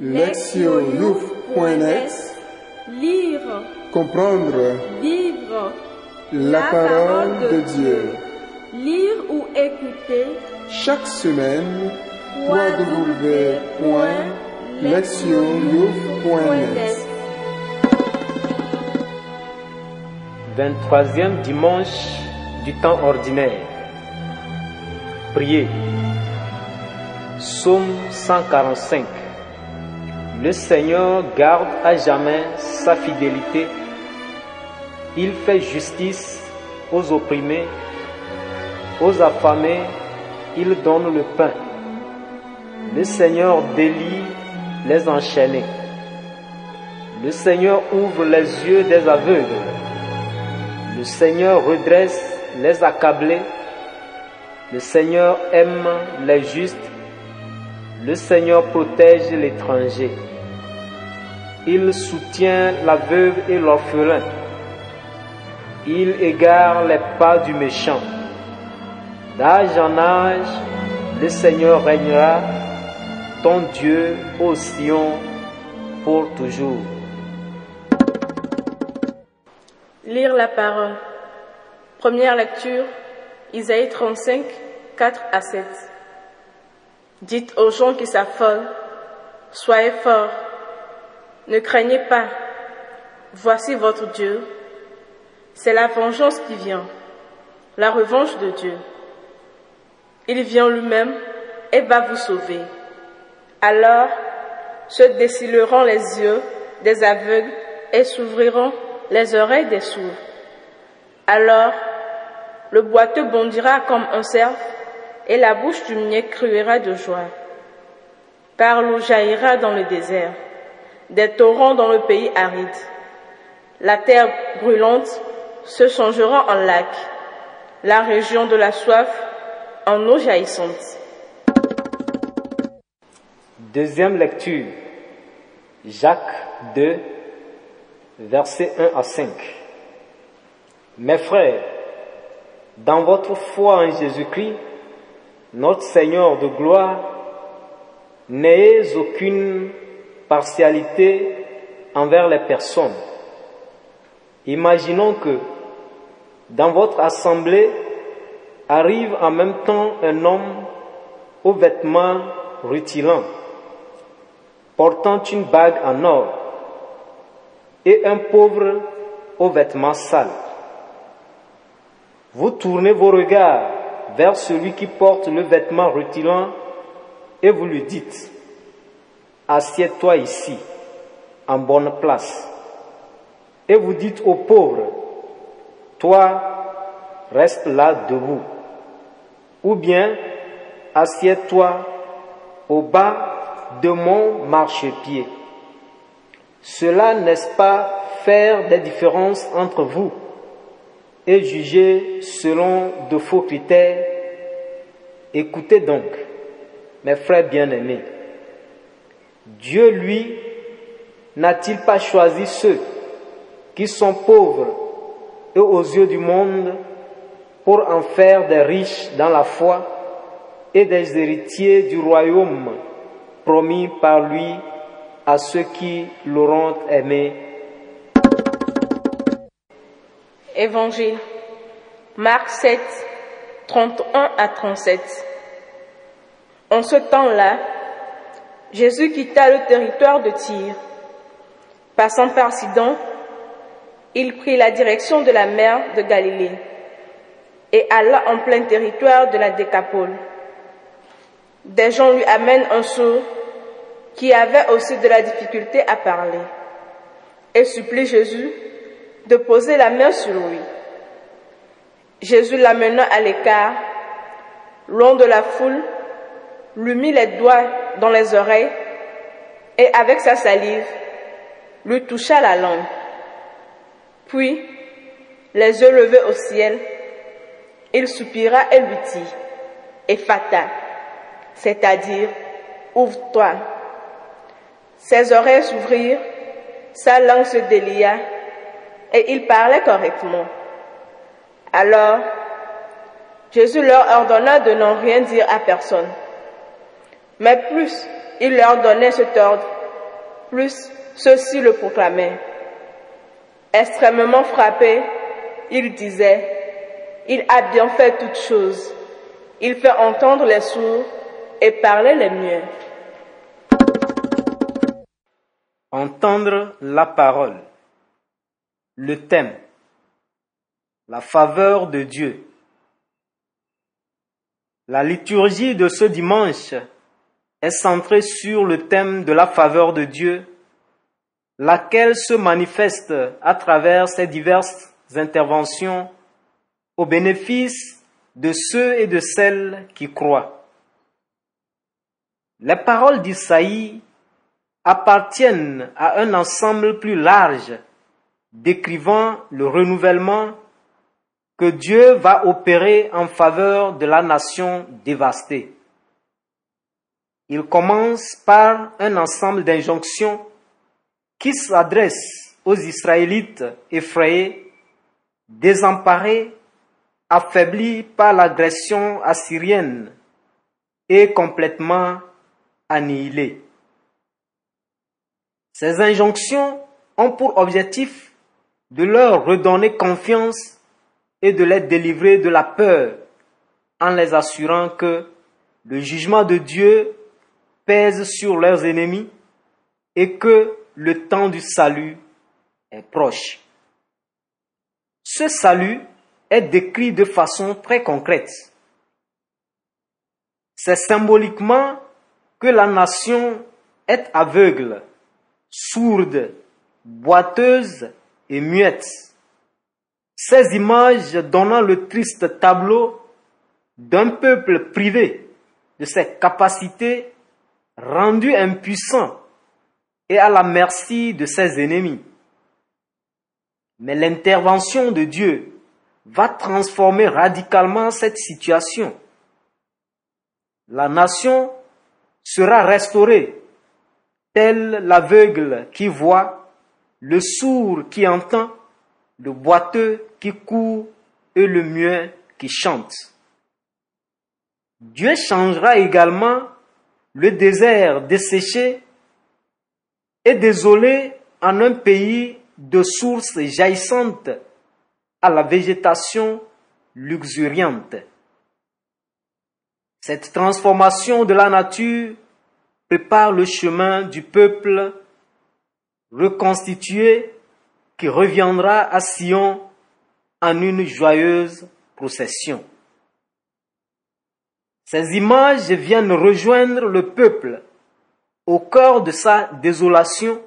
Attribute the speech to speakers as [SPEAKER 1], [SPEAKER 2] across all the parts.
[SPEAKER 1] lectioyouf.net
[SPEAKER 2] Lire,
[SPEAKER 1] Comprendre
[SPEAKER 2] vivre.
[SPEAKER 1] la parole de Dieu.
[SPEAKER 2] Lire ou écouter
[SPEAKER 1] Chaque semaine, www.lectioyouf.net
[SPEAKER 3] 23e dimanche du temps ordinaire. Priez. Psaume 145. Le Seigneur garde à jamais sa fidélité. Il fait justice aux opprimés, aux affamés, il donne le pain. Le Seigneur délie les enchaînés. Le Seigneur ouvre les yeux des aveugles. Le Seigneur redresse les accablés. Le Seigneur aime les justes. Le Seigneur protège l'étranger. Il soutient la veuve et l'orphelin. Il égare les pas du méchant. D'âge en âge, le Seigneur régnera, ton Dieu au Sion pour toujours.
[SPEAKER 2] Lire la parole. Première lecture, Isaïe 35, 4 à 7. Dites aux gens qui s'affolent, soyez forts, ne craignez pas, voici votre Dieu. C'est la vengeance qui vient, la revanche de Dieu. Il vient lui-même et va vous sauver. Alors se décileront les yeux des aveugles et s'ouvriront les oreilles des sourds. Alors le boiteux bondira comme un cerf et la bouche du muet cruera de joie. Car l'eau jaillira dans le désert, des torrents dans le pays aride. La terre brûlante se changera en lac, la région de la soif en eau jaillissante.
[SPEAKER 3] Deuxième lecture. Jacques 2, versets 1 à 5. Mes frères, dans votre foi en Jésus-Christ, notre Seigneur de gloire, n'ayez aucune partialité envers les personnes. Imaginons que dans votre assemblée arrive en même temps un homme aux vêtements rutilants, portant une bague en or, et un pauvre aux vêtements sales. Vous tournez vos regards vers celui qui porte le vêtement rutilant et vous lui dites, assieds-toi ici, en bonne place. Et vous dites au pauvre, toi, reste là debout. Ou bien, assieds-toi au bas de mon marchepied. Cela n'est-ce pas faire des différences entre vous et juger selon de faux critères? Écoutez donc, mes frères bien-aimés, Dieu, lui, n'a-t-il pas choisi ceux qui sont pauvres et aux yeux du monde pour en faire des riches dans la foi et des héritiers du royaume promis par lui à ceux qui l'auront aimé?
[SPEAKER 2] Évangile. Marc 7, 31 à 37. En ce temps-là, Jésus quitta le territoire de Tyr. Passant par Sidon, il prit la direction de la mer de Galilée et alla en plein territoire de la Décapole. Des gens lui amènent un sourd qui avait aussi de la difficulté à parler et supplie Jésus de poser la main sur lui. Jésus l'amena à l'écart, loin de la foule, lui mit les doigts dans les oreilles et avec sa salive lui toucha la langue. Puis, les yeux levés au ciel, il soupira et lui dit, Ephata, c'est-à-dire, ouvre-toi. Ses oreilles s'ouvrirent, sa langue se délia et il parlait correctement. Alors, Jésus leur ordonna de n'en rien dire à personne. Mais plus il leur donnait cet ordre, Plus, ceux-ci le proclamaient. Extrêmement frappé, il disait, il a bien fait toutes choses. Il fait entendre les sourds et parler les muets.
[SPEAKER 3] Entendre la parole. Le thème. La faveur de Dieu. La liturgie de ce dimanche est centrée sur le thème de la faveur de Dieu, laquelle se manifeste à travers ses diverses interventions au bénéfice de ceux et de celles qui croient. Les paroles d'Isaïe appartiennent à un ensemble plus large décrivant le renouvellement que Dieu va opérer en faveur de la nation dévastée. Il commence par un ensemble d'injonctions qui s'adressent aux Israélites effrayés, désemparés, affaiblis par l'agression assyrienne et complètement annihilés. Ces injonctions ont pour objectif de leur redonner confiance et de les délivrer de la peur en les assurant que le jugement de Dieu pèse sur leurs ennemis et que le temps du salut est proche. Ce salut est décrit de façon très concrète. C'est symboliquement que la nation est aveugle, sourde, boiteuse et muette ces images donnant le triste tableau d'un peuple privé de ses capacités, rendu impuissant et à la merci de ses ennemis. Mais l'intervention de Dieu va transformer radicalement cette situation. La nation sera restaurée, tel l'aveugle qui voit, le sourd qui entend, le boiteux qui court et le muet qui chante. Dieu changera également le désert desséché et désolé en un pays de sources jaillissantes à la végétation luxuriante. Cette transformation de la nature prépare le chemin du peuple reconstitué qui reviendra à Sion en une joyeuse procession. Ces images viennent rejoindre le peuple au cœur de sa désolation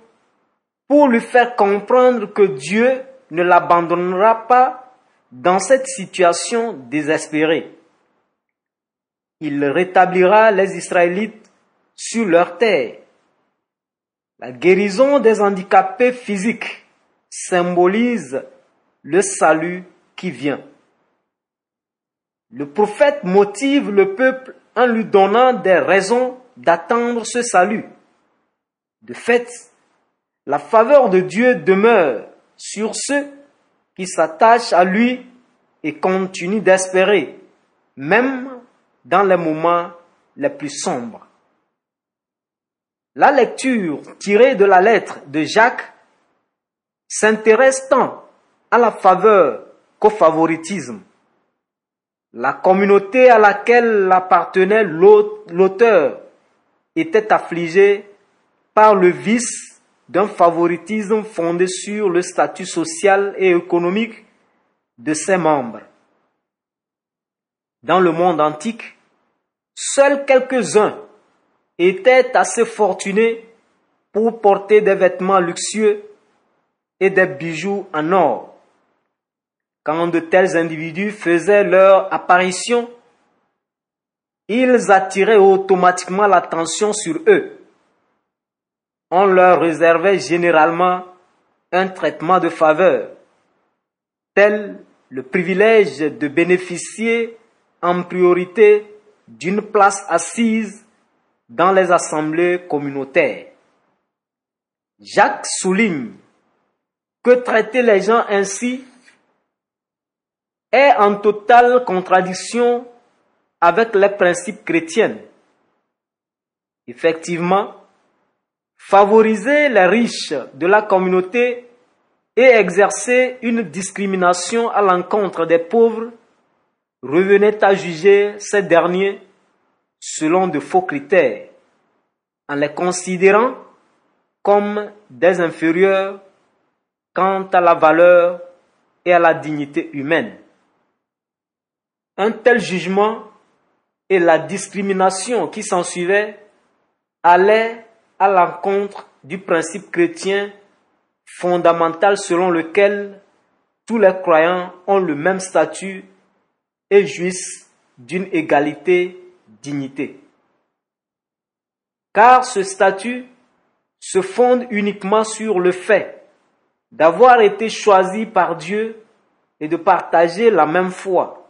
[SPEAKER 3] pour lui faire comprendre que Dieu ne l'abandonnera pas dans cette situation désespérée. Il rétablira les Israélites sur leur terre. La guérison des handicapés physiques symbolise le salut qui vient. Le prophète motive le peuple en lui donnant des raisons d'attendre ce salut. De fait, la faveur de Dieu demeure sur ceux qui s'attachent à lui et continuent d'espérer, même dans les moments les plus sombres. La lecture tirée de la lettre de Jacques s'intéresse tant à la faveur qu'au favoritisme. La communauté à laquelle appartenait l'auteur était affligée par le vice d'un favoritisme fondé sur le statut social et économique de ses membres. Dans le monde antique, seuls quelques-uns étaient assez fortunés pour porter des vêtements luxueux et des bijoux en or. Quand de tels individus faisaient leur apparition, ils attiraient automatiquement l'attention sur eux. On leur réservait généralement un traitement de faveur, tel le privilège de bénéficier en priorité d'une place assise dans les assemblées communautaires. Jacques souligne que traiter les gens ainsi est en totale contradiction avec les principes chrétiens. Effectivement, favoriser les riches de la communauté et exercer une discrimination à l'encontre des pauvres revenait à juger ces derniers selon de faux critères, en les considérant comme des inférieurs quant à la valeur et à la dignité humaine. Un tel jugement et la discrimination qui s'ensuivait allaient à l'encontre du principe chrétien fondamental selon lequel tous les croyants ont le même statut et jouissent d'une égalité dignité. Car ce statut se fonde uniquement sur le fait d'avoir été choisi par Dieu et de partager la même foi.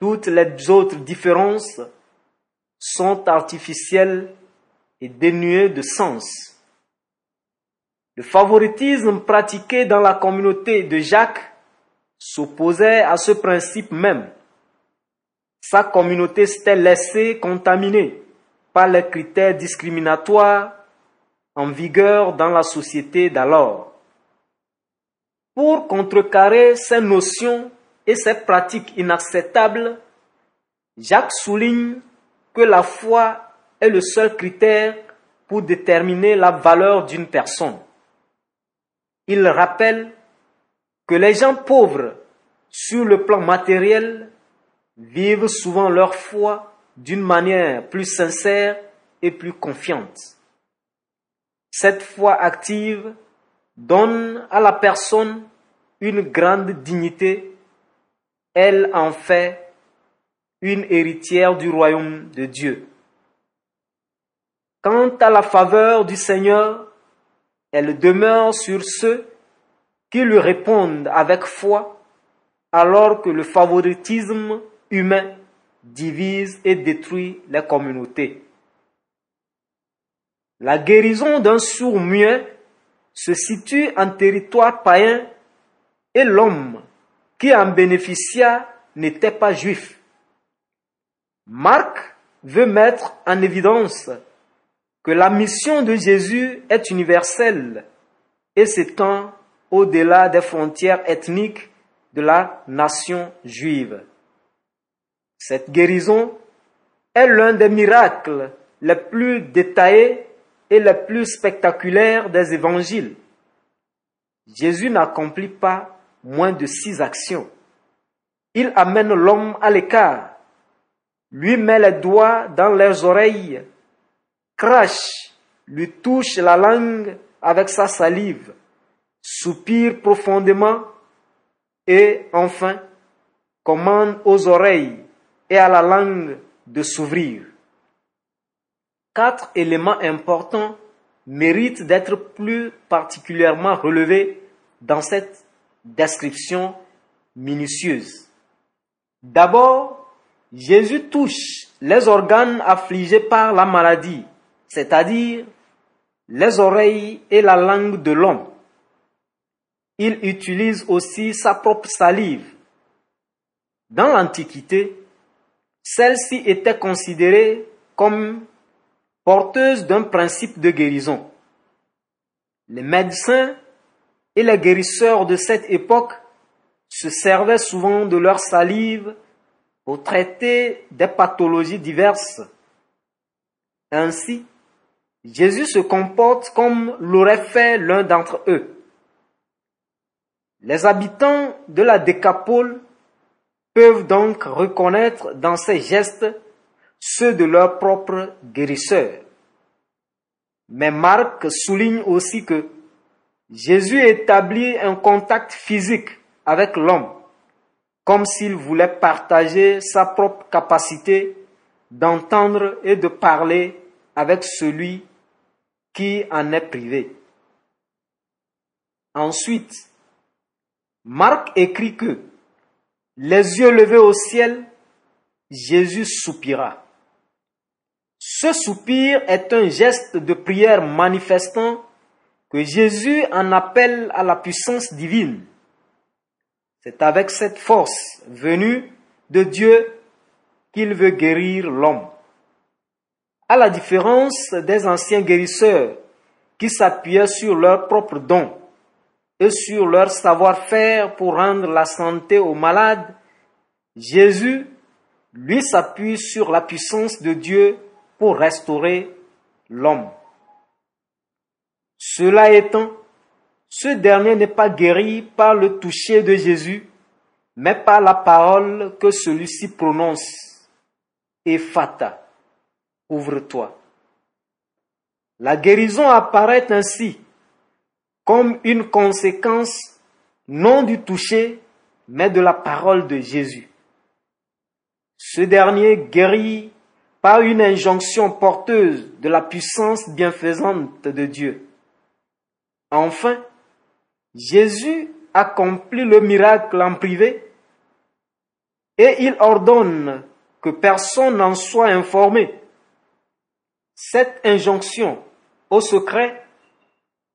[SPEAKER 3] Toutes les autres différences sont artificielles et dénuées de sens. Le favoritisme pratiqué dans la communauté de Jacques s'opposait à ce principe même. Sa communauté s'était laissée contaminer par les critères discriminatoires en vigueur dans la société d'alors. Pour contrecarrer ces notions et ces pratiques inacceptables, Jacques souligne que la foi est le seul critère pour déterminer la valeur d'une personne. Il rappelle que les gens pauvres, sur le plan matériel, vivent souvent leur foi d'une manière plus sincère et plus confiante. Cette foi active donne à la personne une grande dignité. Elle en fait une héritière du royaume de Dieu. Quant à la faveur du Seigneur, elle demeure sur ceux qui lui répondent avec foi, alors que le favoritisme humain divise et détruit les communautés. La guérison d'un sourd muet se situe en territoire païen et l'homme qui en bénéficia n'était pas juif. Marc veut mettre en évidence que la mission de Jésus est universelle et s'étend au-delà des frontières ethniques de la nation juive. Cette guérison est l'un des miracles les plus détaillés et les plus spectaculaires des évangiles. Jésus n'accomplit pas moins de six actions. Il amène l'homme à l'écart, lui met les doigts dans leurs oreilles crache, lui touche la langue avec sa salive, soupire profondément et enfin commande aux oreilles et à la langue de s'ouvrir. Quatre éléments importants méritent d'être plus particulièrement relevés dans cette description minutieuse. D'abord, Jésus touche les organes affligés par la maladie c'est-à-dire les oreilles et la langue de l'homme. Il utilise aussi sa propre salive. Dans l'Antiquité, celle-ci était considérée comme porteuse d'un principe de guérison. Les médecins et les guérisseurs de cette époque se servaient souvent de leur salive pour traiter des pathologies diverses. Ainsi, Jésus se comporte comme l'aurait fait l'un d'entre eux. Les habitants de la Décapole peuvent donc reconnaître dans ces gestes ceux de leur propre guérisseur. Mais Marc souligne aussi que Jésus établit un contact physique avec l'homme, comme s'il voulait partager sa propre capacité d'entendre et de parler avec celui qui en est privé. Ensuite, Marc écrit que, les yeux levés au ciel, Jésus soupira. Ce soupir est un geste de prière manifestant que Jésus en appelle à la puissance divine. C'est avec cette force venue de Dieu qu'il veut guérir l'homme. À la différence des anciens guérisseurs qui s'appuyaient sur leurs propres dons et sur leur savoir-faire pour rendre la santé aux malades, Jésus, lui, s'appuie sur la puissance de Dieu pour restaurer l'homme. Cela étant, ce dernier n'est pas guéri par le toucher de Jésus, mais par la parole que celui-ci prononce. Ephata, ouvre-toi. La guérison apparaît ainsi comme une conséquence non du toucher, mais de la parole de Jésus. Ce dernier guérit par une injonction porteuse de la puissance bienfaisante de Dieu. Enfin, Jésus accomplit le miracle en privé et il ordonne que personne n'en soit informé. Cette injonction au secret,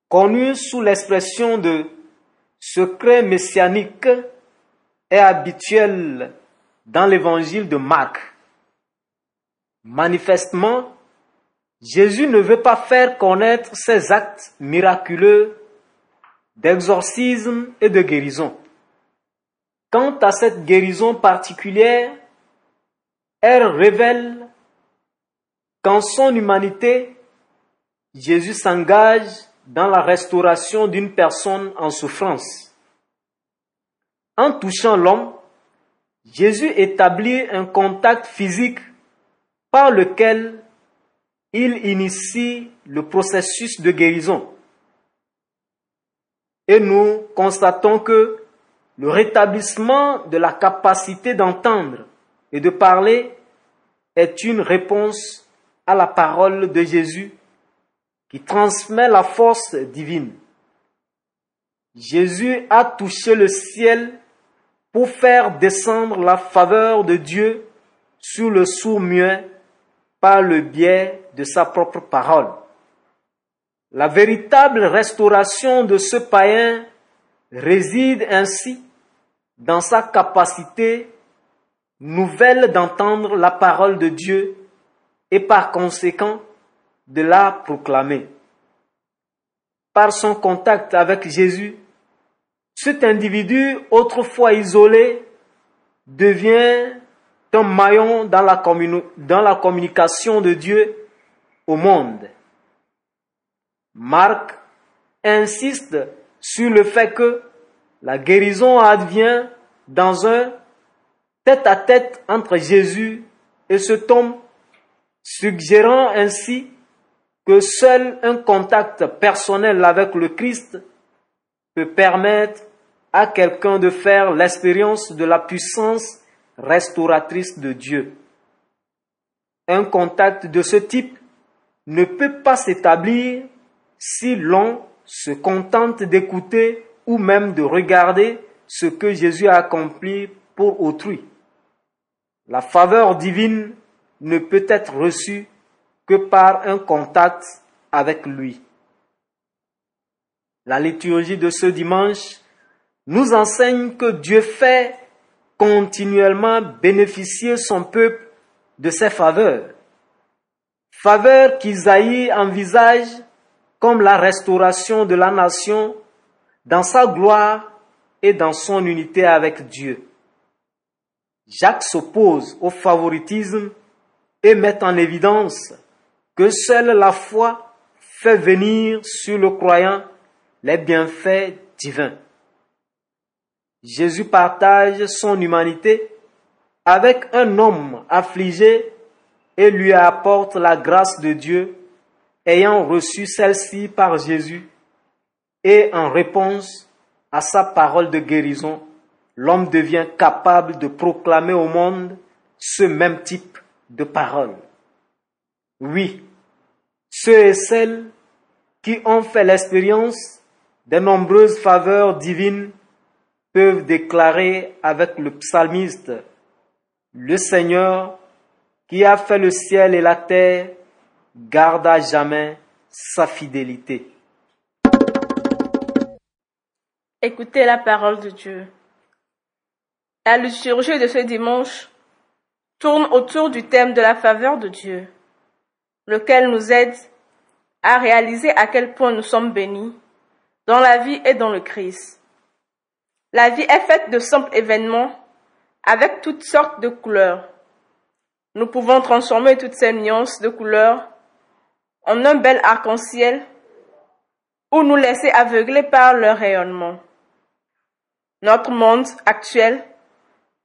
[SPEAKER 3] connue sous l'expression de secret messianique, est habituelle dans l'évangile de Marc. Manifestement, Jésus ne veut pas faire connaître ses actes miraculeux d'exorcisme et de guérison. Quant à cette guérison particulière, elle révèle qu'en son humanité, Jésus s'engage dans la restauration d'une personne en souffrance. En touchant l'homme, Jésus établit un contact physique par lequel il initie le processus de guérison. Et nous constatons que le rétablissement de la capacité d'entendre et de parler est une réponse à la parole de Jésus qui transmet la force divine. Jésus a touché le ciel pour faire descendre la faveur de Dieu sur le sourd muet par le biais de sa propre parole. La véritable restauration de ce païen réside ainsi dans sa capacité nouvelle d'entendre la parole de Dieu et par conséquent de la proclamer. Par son contact avec Jésus, cet individu autrefois isolé devient un maillon dans la, communication de Dieu au monde. Marc insiste sur le fait que la guérison advient dans un tête-à-tête entre Jésus et cet homme, suggérant ainsi que seul un contact personnel avec le Christ peut permettre à quelqu'un de faire l'expérience de la puissance restauratrice de Dieu. Un contact de ce type ne peut pas s'établir si l'on se contente d'écouter ou même de regarder ce que Jésus a accompli pour autrui. La faveur divine ne peut être reçue que par un contact avec lui. La liturgie de ce dimanche nous enseigne que Dieu fait continuellement bénéficier son peuple de ses faveurs. Faveurs qu'Isaïe envisage comme la restauration de la nation dans sa gloire et dans son unité avec Dieu. Jacques s'oppose au favoritisme et met en évidence que seule la foi fait venir sur le croyant les bienfaits divins. Jésus partage son humanité avec un homme affligé et lui apporte la grâce de Dieu, ayant reçu celle-ci par Jésus, et en réponse à sa parole de guérison, l'homme devient capable de proclamer au monde ce même type de parole. Oui, ceux et celles qui ont fait l'expérience des nombreuses faveurs divines peuvent déclarer avec le psalmiste, le Seigneur qui a fait le ciel et la terre garde à jamais sa fidélité.
[SPEAKER 2] Écoutez la parole de Dieu. La liturgie de ce dimanche tourne autour du thème de la faveur de Dieu. lequel nous aide à réaliser à quel point nous sommes bénis dans la vie et dans le Christ. La vie est faite de simples événements avec toutes sortes de couleurs. Nous pouvons transformer toutes ces nuances de couleurs en un bel arc-en-ciel ou nous laisser aveugler par leur rayonnement. Notre monde actuel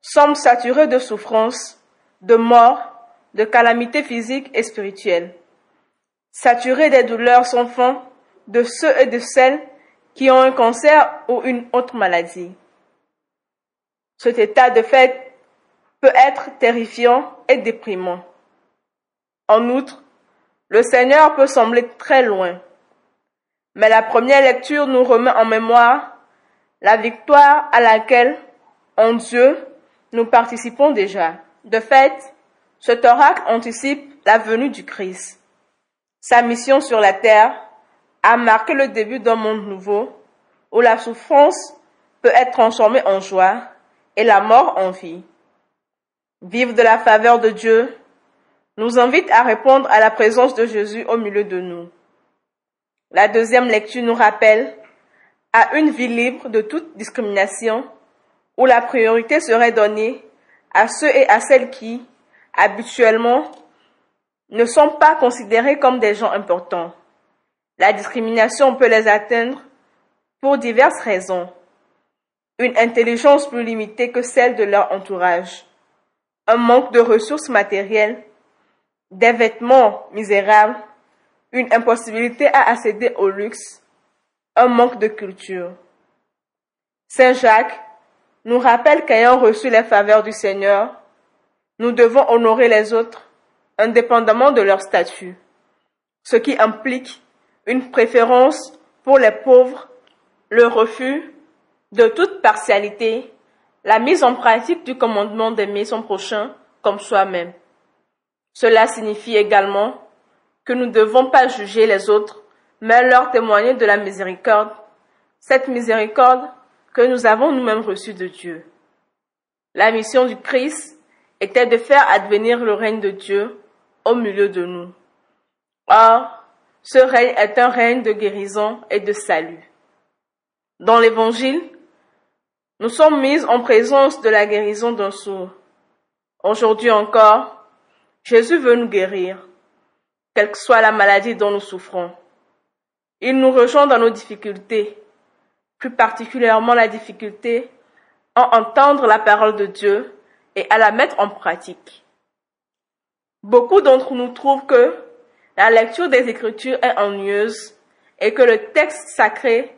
[SPEAKER 2] semble saturé de souffrances, de mort, de calamités physiques et spirituelles, saturé des douleurs sans fond de ceux et de celles qui ont un cancer ou une autre maladie. Cet état de fait peut être terrifiant déprimant. En outre, le Seigneur peut sembler très loin, mais la première lecture nous remet en mémoire la victoire à laquelle, en Dieu, nous participons déjà. De fait, cet oracle anticipe la venue du Christ. Sa mission sur la terre a marqué le début d'un monde nouveau où la souffrance peut être transformée en joie et la mort en vie. Vivre de la faveur de Dieu nous invite à répondre à la présence de Jésus au milieu de nous. La deuxième lecture nous rappelle à une vie libre de toute discrimination où la priorité serait donnée à ceux et à celles qui, habituellement, ne sont pas considérés comme des gens importants. La discrimination peut les atteindre pour diverses raisons. Une intelligence plus limitée que celle de leur entourage, un manque de ressources matérielles, des vêtements misérables, une impossibilité à accéder au luxe, un manque de culture. Saint Jacques nous rappelle qu'ayant reçu les faveurs du Seigneur, nous devons honorer les autres indépendamment de leur statut, ce qui implique une préférence pour les pauvres, le refus de toute partialité, la mise en pratique du commandement d'aimer son prochain comme soi-même. Cela signifie également que nous ne devons pas juger les autres, mais leur témoigner de la miséricorde, cette miséricorde que nous avons nous-mêmes reçue de Dieu. La mission du Christ était de faire advenir le règne de Dieu au milieu de nous. Or, ce règne est un règne de guérison et de salut. Dans l'Évangile, nous sommes mis en présence de la guérison d'un sourd. Aujourd'hui encore, Jésus veut nous guérir, quelle que soit la maladie dont nous souffrons. Il nous rejoint dans nos difficultés, plus particulièrement la difficulté à entendre la parole de Dieu et à la mettre en pratique. Beaucoup d'entre nous trouvent que la lecture des Écritures est ennuyeuse et que le texte sacré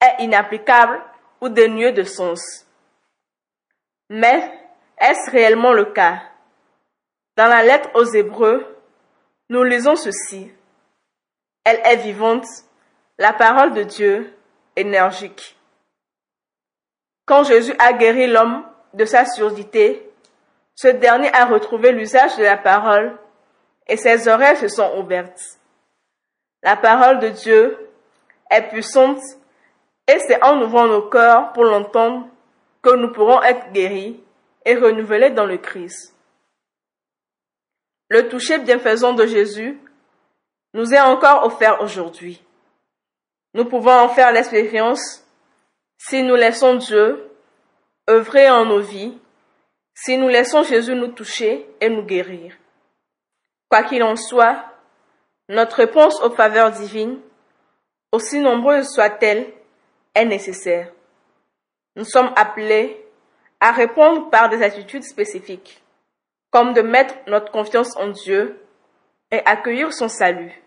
[SPEAKER 2] est inapplicable ou dénué de sens. Mais est-ce réellement le cas? Dans la lettre aux Hébreux, nous lisons ceci. Elle est vivante, la parole de Dieu, énergique. Quand Jésus a guéri l'homme de sa surdité, ce dernier a retrouvé l'usage de la parole et ses oreilles se sont ouvertes. La parole de Dieu est puissante et c'est en ouvrant nos cœurs pour l'entendre que nous pourrons être guéris et renouvelés dans le Christ. Le toucher bienfaisant de Jésus nous est encore offert aujourd'hui. Nous pouvons en faire l'expérience si nous laissons Dieu œuvrer en nos vies, si nous laissons Jésus nous toucher et nous guérir. Quoi qu'il en soit, notre réponse aux faveurs divines, aussi nombreuses soient-elles, est nécessaire. Nous sommes appelés à répondre par des attitudes spécifiques, comme de mettre notre confiance en Dieu et accueillir son salut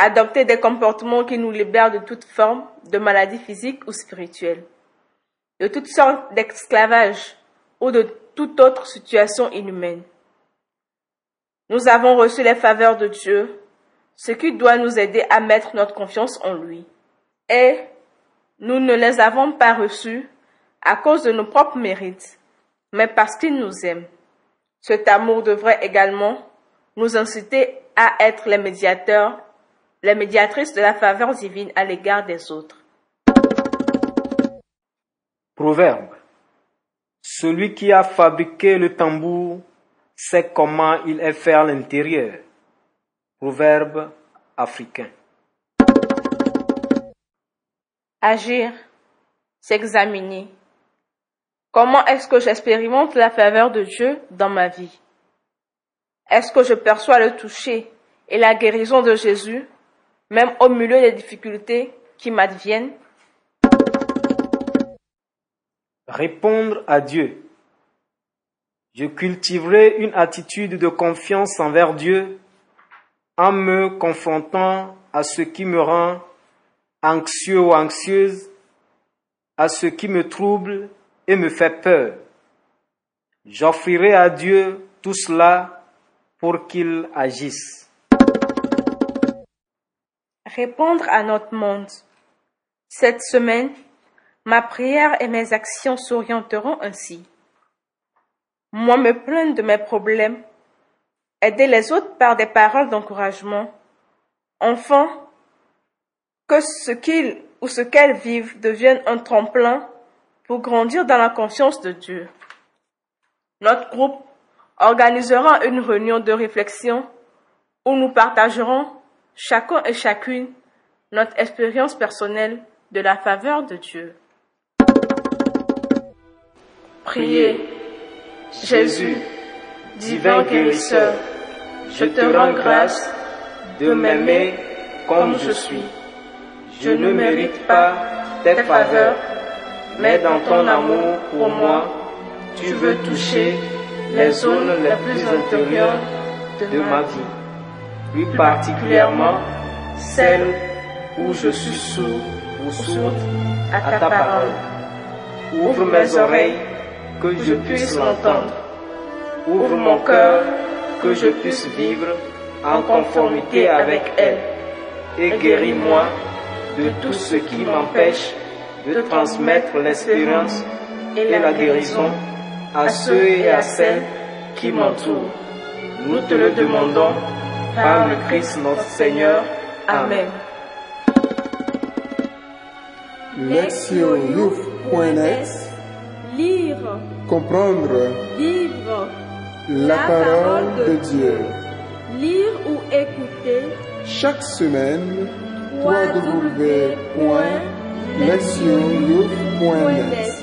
[SPEAKER 2] adopter des comportements qui nous libèrent de toute forme de maladie physique ou spirituelle, de toutes sortes d'esclavage ou de toute autre situation inhumaine. Nous avons reçu les faveurs de Dieu, ce qui doit nous aider à mettre notre confiance en lui. Et nous ne les avons pas reçues à cause de nos propres mérites, mais parce qu'il nous aime. Cet amour devrait également nous inciter à être les médiateurs la médiatrice de la faveur divine à l'égard des autres.
[SPEAKER 3] Proverbe. Celui qui a fabriqué le tambour sait comment il est faire l'intérieur. Proverbe africain.
[SPEAKER 2] Agir, s'examiner. Comment est-ce que j'expérimente la faveur de Dieu dans ma vie? Est-ce que je perçois le toucher et la guérison de Jésus, même au milieu des difficultés qui m'adviennent?
[SPEAKER 3] Répondre à Dieu. Je cultiverai une attitude de confiance envers Dieu en me confrontant à ce qui me rend anxieux ou anxieuse, à ce qui me trouble et me fait peur. J'offrirai à Dieu tout cela pour qu'il agisse.
[SPEAKER 2] Répondre à notre monde. Cette semaine, ma prière et mes actions s'orienteront ainsi. Moi me plaindre de mes problèmes aider les autres par des paroles d'encouragement. Enfin, que ce qu'ils ou ce qu'elles vivent devienne un tremplin pour grandir dans la conscience de Dieu. Notre groupe organisera une réunion de réflexion où nous partagerons chacun et chacune notre expérience personnelle de la faveur de Dieu. Priez. Jésus, divin guérisseur, je te rends grâce de m'aimer comme je suis. Je ne mérite pas tes faveurs, mais dans ton amour pour moi, tu veux toucher les zones les plus intérieures de ma vie, plus particulièrement celles où je suis sourd ou sourde à ta parole. Ouvre mes oreilles que je puisse l'entendre. Ouvre mon cœur que je puisse vivre en conformité avec elle. Et guéris-moi de tout ce qui m'empêche de transmettre l'espérance et la guérison à ceux et à celles qui m'entourent. Nous te le demandons par le Christ notre Seigneur. Amen.
[SPEAKER 1] Lectionyouf.net
[SPEAKER 4] Lire,
[SPEAKER 1] Comprendre
[SPEAKER 4] vivre,
[SPEAKER 1] la parole de Dieu.
[SPEAKER 4] lire ou écouter
[SPEAKER 1] Chaque semaine, www.lectionyouf.net